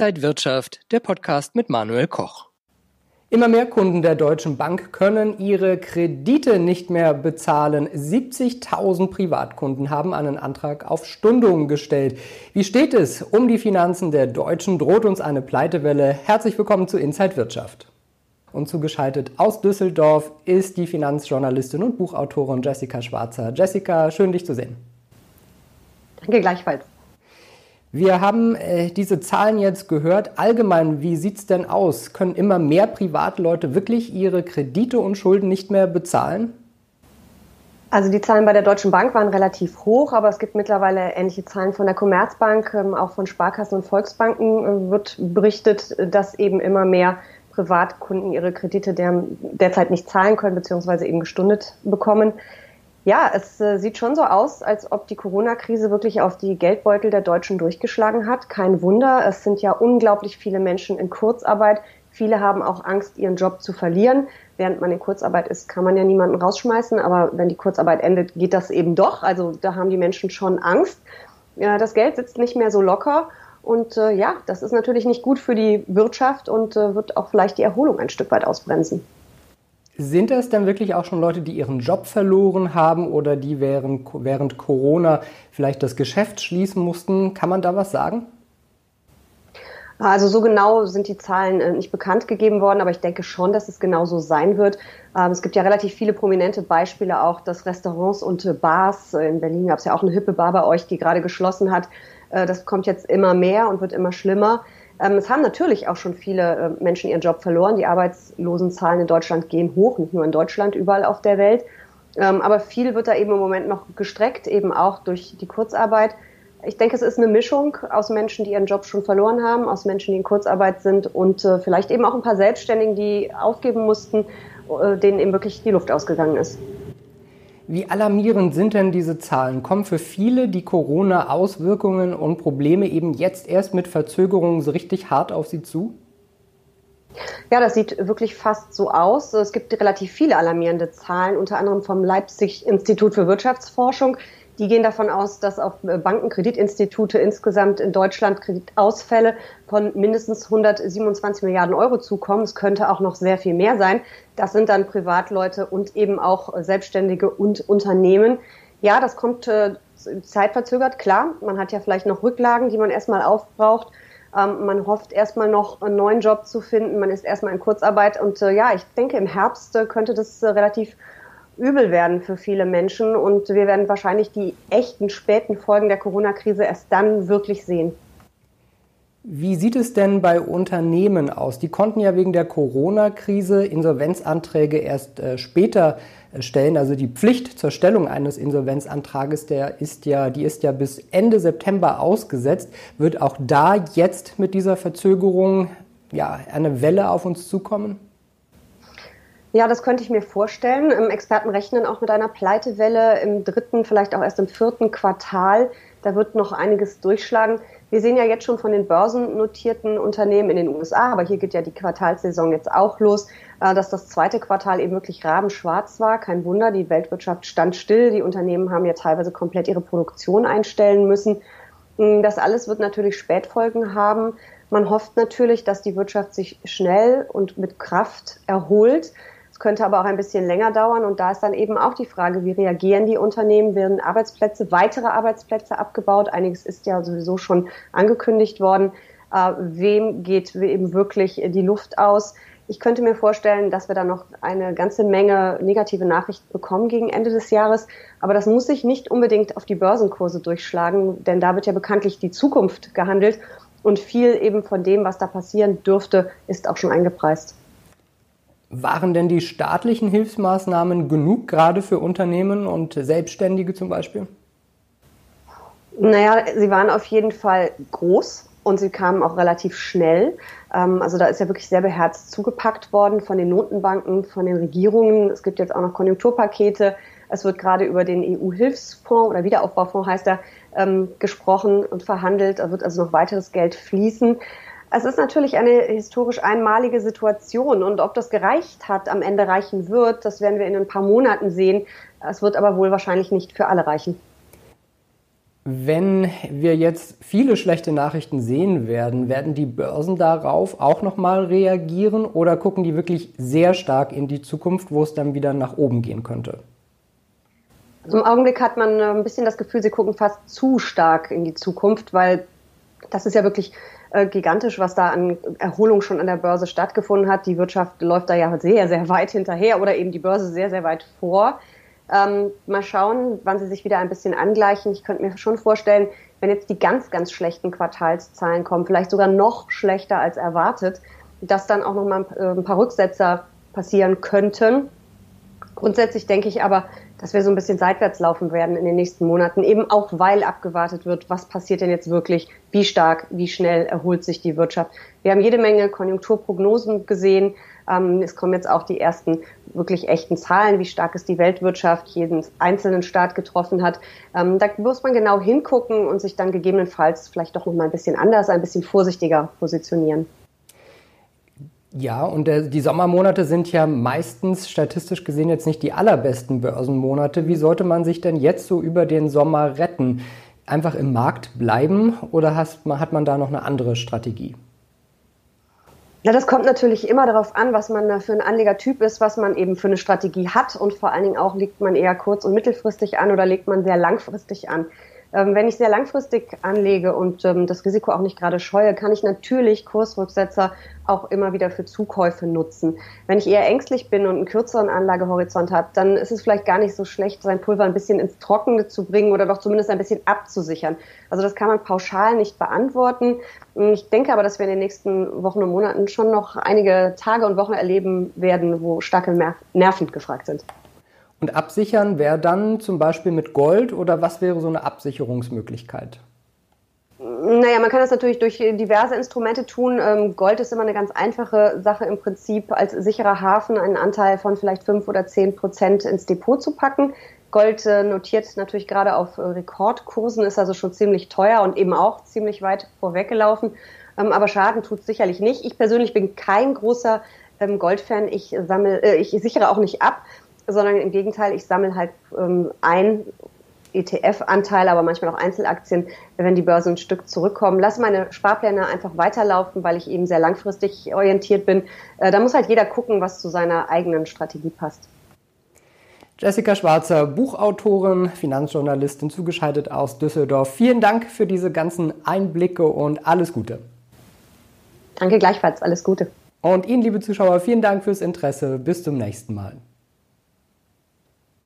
Inside Wirtschaft, der Podcast mit Manuel Koch. Immer mehr Kunden der Deutschen Bank können ihre Kredite nicht mehr bezahlen. 70.000 Privatkunden haben einen Antrag auf Stundung gestellt. Wie steht es um die Finanzen der Deutschen? Droht uns eine Pleitewelle? Herzlich willkommen zu Inside Wirtschaft. Und zugeschaltet aus Düsseldorf ist die Finanzjournalistin und Buchautorin Jessica Schwarzer. Jessica, schön dich zu sehen. Danke gleichfalls. Wir haben äh, diese Zahlen jetzt gehört. Allgemein, wie sieht es denn aus? Können immer mehr Privatleute wirklich ihre Kredite und Schulden nicht mehr bezahlen? Also die Zahlen bei der Deutschen Bank waren relativ hoch, aber es gibt mittlerweile ähnliche Zahlen von der Commerzbank, ähm, auch von Sparkassen und Volksbanken äh, wird berichtet, dass eben immer mehr Privatkunden ihre Kredite der, derzeit nicht zahlen können, beziehungsweise eben gestundet bekommen. Ja, es äh, sieht schon so aus, als ob die Corona-Krise wirklich auf die Geldbeutel der Deutschen durchgeschlagen hat. Kein Wunder, es sind ja unglaublich viele Menschen in Kurzarbeit. Viele haben auch Angst, ihren Job zu verlieren. Während man in Kurzarbeit ist, kann man ja niemanden rausschmeißen, aber wenn die Kurzarbeit endet, geht das eben doch. Also da haben die Menschen schon Angst. Ja, das Geld sitzt nicht mehr so locker und äh, ja, das ist natürlich nicht gut für die Wirtschaft und äh, wird auch vielleicht die Erholung ein Stück weit ausbremsen. Sind das denn wirklich auch schon Leute, die ihren Job verloren haben oder die während, während Corona vielleicht das Geschäft schließen mussten? Kann man da was sagen? Also so genau sind die Zahlen äh, nicht bekannt gegeben worden, aber ich denke schon, dass es genau so sein wird. Ähm, es gibt ja relativ viele prominente Beispiele auch, dass Restaurants und äh, Bars, äh, in Berlin gab es ja auch eine hippe Bar bei euch, die gerade geschlossen hat. Das kommt jetzt immer mehr und wird immer schlimmer. Ähm, es haben natürlich auch schon viele äh, Menschen ihren Job verloren. Die Arbeitslosenzahlen in Deutschland gehen hoch, nicht nur in Deutschland, überall auf der Welt. Ähm, aber viel wird da eben im Moment noch gestreckt, eben auch durch die Kurzarbeit. Ich denke, es ist eine Mischung aus Menschen, die ihren Job schon verloren haben, aus Menschen, die in Kurzarbeit sind und äh, vielleicht eben auch ein paar Selbstständigen, die aufgeben mussten, äh, denen eben wirklich die Luft ausgegangen ist. Wie alarmierend sind denn diese Zahlen? Kommen für viele die Corona-Auswirkungen und Probleme eben jetzt erst mit Verzögerungen so richtig hart auf sie zu? Ja, das sieht wirklich fast so aus. Es gibt relativ viele alarmierende Zahlen, unter anderem vom Leipzig Institut für Wirtschaftsforschung. Die gehen davon aus, dass auf äh, Banken, Kreditinstitute insgesamt in Deutschland Kreditausfälle von mindestens 127 Milliarden Euro zukommen. Es könnte auch noch sehr viel mehr sein. Das sind dann Privatleute und eben auch Selbstständige und Unternehmen. Ja, das kommt äh, zeitverzögert, klar. Man hat ja vielleicht noch Rücklagen, die man erstmal aufbraucht. Ähm, man hofft erstmal noch einen neuen Job zu finden. Man ist erstmal in Kurzarbeit. Und äh, ja, ich denke, im Herbst äh, könnte das äh, relativ übel werden für viele Menschen und wir werden wahrscheinlich die echten späten Folgen der Corona-Krise erst dann wirklich sehen. Wie sieht es denn bei Unternehmen aus? Die konnten ja wegen der Corona-Krise Insolvenzanträge erst äh, später äh, stellen. Also die Pflicht zur Stellung eines Insolvenzantrages, der ist ja, die ist ja bis Ende September ausgesetzt. Wird auch da jetzt mit dieser Verzögerung ja, eine Welle auf uns zukommen? Ja, das könnte ich mir vorstellen. Experten rechnen auch mit einer Pleitewelle im dritten, vielleicht auch erst im vierten Quartal. Da wird noch einiges durchschlagen. Wir sehen ja jetzt schon von den börsennotierten Unternehmen in den USA, aber hier geht ja die Quartalssaison jetzt auch los, äh, dass das zweite Quartal eben wirklich rabenschwarz war. Kein Wunder, die Weltwirtschaft stand still. Die Unternehmen haben ja teilweise komplett ihre Produktion einstellen müssen. Hm, das alles wird natürlich Spätfolgen haben. Man hofft natürlich, dass die Wirtschaft sich schnell und mit Kraft erholt könnte aber auch ein bisschen länger dauern. Und da ist dann eben auch die Frage, wie reagieren die Unternehmen? Werden Arbeitsplätze, weitere Arbeitsplätze abgebaut? Einiges ist ja sowieso schon angekündigt worden. Äh, wem geht eben wirklich die Luft aus? Ich könnte mir vorstellen, dass wir da noch eine ganze Menge negative Nachrichten bekommen gegen Ende des Jahres. Aber das muss sich nicht unbedingt auf die Börsenkurse durchschlagen, denn da wird ja bekanntlich die Zukunft gehandelt. Und viel eben von dem, was da passieren dürfte, ist auch schon eingepreist. Waren denn die staatlichen Hilfsmaßnahmen genug, gerade für Unternehmen und Selbstständige zum Beispiel? Naja, sie waren auf jeden Fall groß und sie kamen auch relativ schnell. Ähm, also da ist ja wirklich sehr beherzt zugepackt worden von den Notenbanken, von den Regierungen. Es gibt jetzt auch noch Konjunkturpakete. Es wird gerade über den EU-Hilfsfonds oder Wiederaufbaufonds heißt er ähm, gesprochen und verhandelt. Da wird also noch weiteres Geld fließen. Es ist natürlich eine historisch einmalige Situation und ob das gereicht hat, am Ende reichen wird, das werden wir in ein paar Monaten sehen. Es wird aber wohl wahrscheinlich nicht für alle reichen. Wenn wir jetzt viele schlechte Nachrichten sehen werden, werden die Börsen darauf auch nochmal reagieren oder gucken die wirklich sehr stark in die Zukunft, wo es dann wieder nach oben gehen könnte? Also Im Augenblick hat man äh, ein bisschen das Gefühl, sie gucken fast zu stark in die Zukunft, weil das ist ja wirklich äh, gigantisch, was da an Erholung schon an der Börse stattgefunden hat. Die Wirtschaft läuft da ja sehr, sehr weit hinterher oder eben die Börse sehr, sehr weit vor. Ähm, mal schauen, wann sie sich wieder ein bisschen angleichen. Ich könnte mir schon vorstellen, wenn jetzt die ganz, ganz schlechten Quartalszahlen kommen, vielleicht sogar noch schlechter als erwartet, dass dann auch noch mal ein, äh, ein paar Rücksetzer passieren könnten. Grundsätzlich denke ich aber, dass wir so ein bisschen seitwärts laufen werden in den nächsten Monaten, eben auch weil abgewartet wird, was passiert denn jetzt wirklich, wie stark, wie schnell erholt sich die Wirtschaft. Wir haben jede Menge Konjunkturprognosen gesehen, ähm, es kommen jetzt auch die ersten wirklich echten Zahlen, wie stark es die Weltwirtschaft jeden einzelnen Staat getroffen hat. Ähm, da muss man genau hingucken und sich dann gegebenenfalls vielleicht doch noch mal ein bisschen anders, ein bisschen vorsichtiger positionieren. Ja, und der, die Sommermonate sind ja meistens statistisch gesehen jetzt nicht die allerbesten Börsenmonate. Wie sollte man sich denn jetzt so über den Sommer retten? Einfach im Markt bleiben oder hat man da noch eine andere Strategie? Ja, das kommt natürlich immer darauf an, was man da für ein Anlegertyp ist, was man eben für eine Strategie hat und vor allen Dingen auch legt man eher kurz- und mittelfristig an oder legt man sehr langfristig an. Ähm, wenn ich sehr langfristig anlege und ähm, das Risiko auch nicht gerade scheue, kann ich natürlich Kursrücksetzer auch immer wieder für Zukäufe nutzen. Wenn ich eher ängstlich bin und einen kürzeren Anlagehorizont habe, dann ist es vielleicht gar nicht so schlecht, sein Pulver ein bisschen ins Trockene zu bringen oder doch zumindest ein bisschen abzusichern. Also das kann man pauschal nicht beantworten. Ich denke aber, dass wir in den nächsten Wochen und Monaten schon noch einige Tage und Wochen erleben werden, wo starke Nerven gefragt sind. Und absichern wäre dann zum Beispiel mit Gold oder was wäre so eine Absicherungsmöglichkeit? Naja, man kann das natürlich durch diverse Instrumente tun. Ähm, Gold ist immer eine ganz einfache Sache im Prinzip, als sicherer Hafen einen Anteil von vielleicht fünf oder zehn Prozent ins Depot zu packen. Gold äh, notiert natürlich gerade auf äh, Rekordkursen, ist also schon ziemlich teuer und eben auch ziemlich weit vorweggelaufen. Ähm, aber Schaden tut sicherlich nicht. Ich persönlich bin kein großer ähm, Goldfan. Ich sammle, äh, ich sichere auch nicht ab sondern im Gegenteil, ich sammle halt ähm, ein ETF-Anteil, aber manchmal auch Einzelaktien, wenn die Börse ein Stück zurückkommen. Lass meine Sparpläne einfach weiterlaufen, weil ich eben sehr langfristig orientiert bin. Äh, da muss halt jeder gucken, was zu seiner eigenen Strategie passt. Jessica Schwarzer, Buchautorin, Finanzjournalistin, zugeschaltet aus Düsseldorf. Vielen Dank für diese ganzen Einblicke und alles Gute. Danke gleichfalls, alles Gute. Und Ihnen, liebe Zuschauer, vielen Dank fürs Interesse. Bis zum nächsten Mal.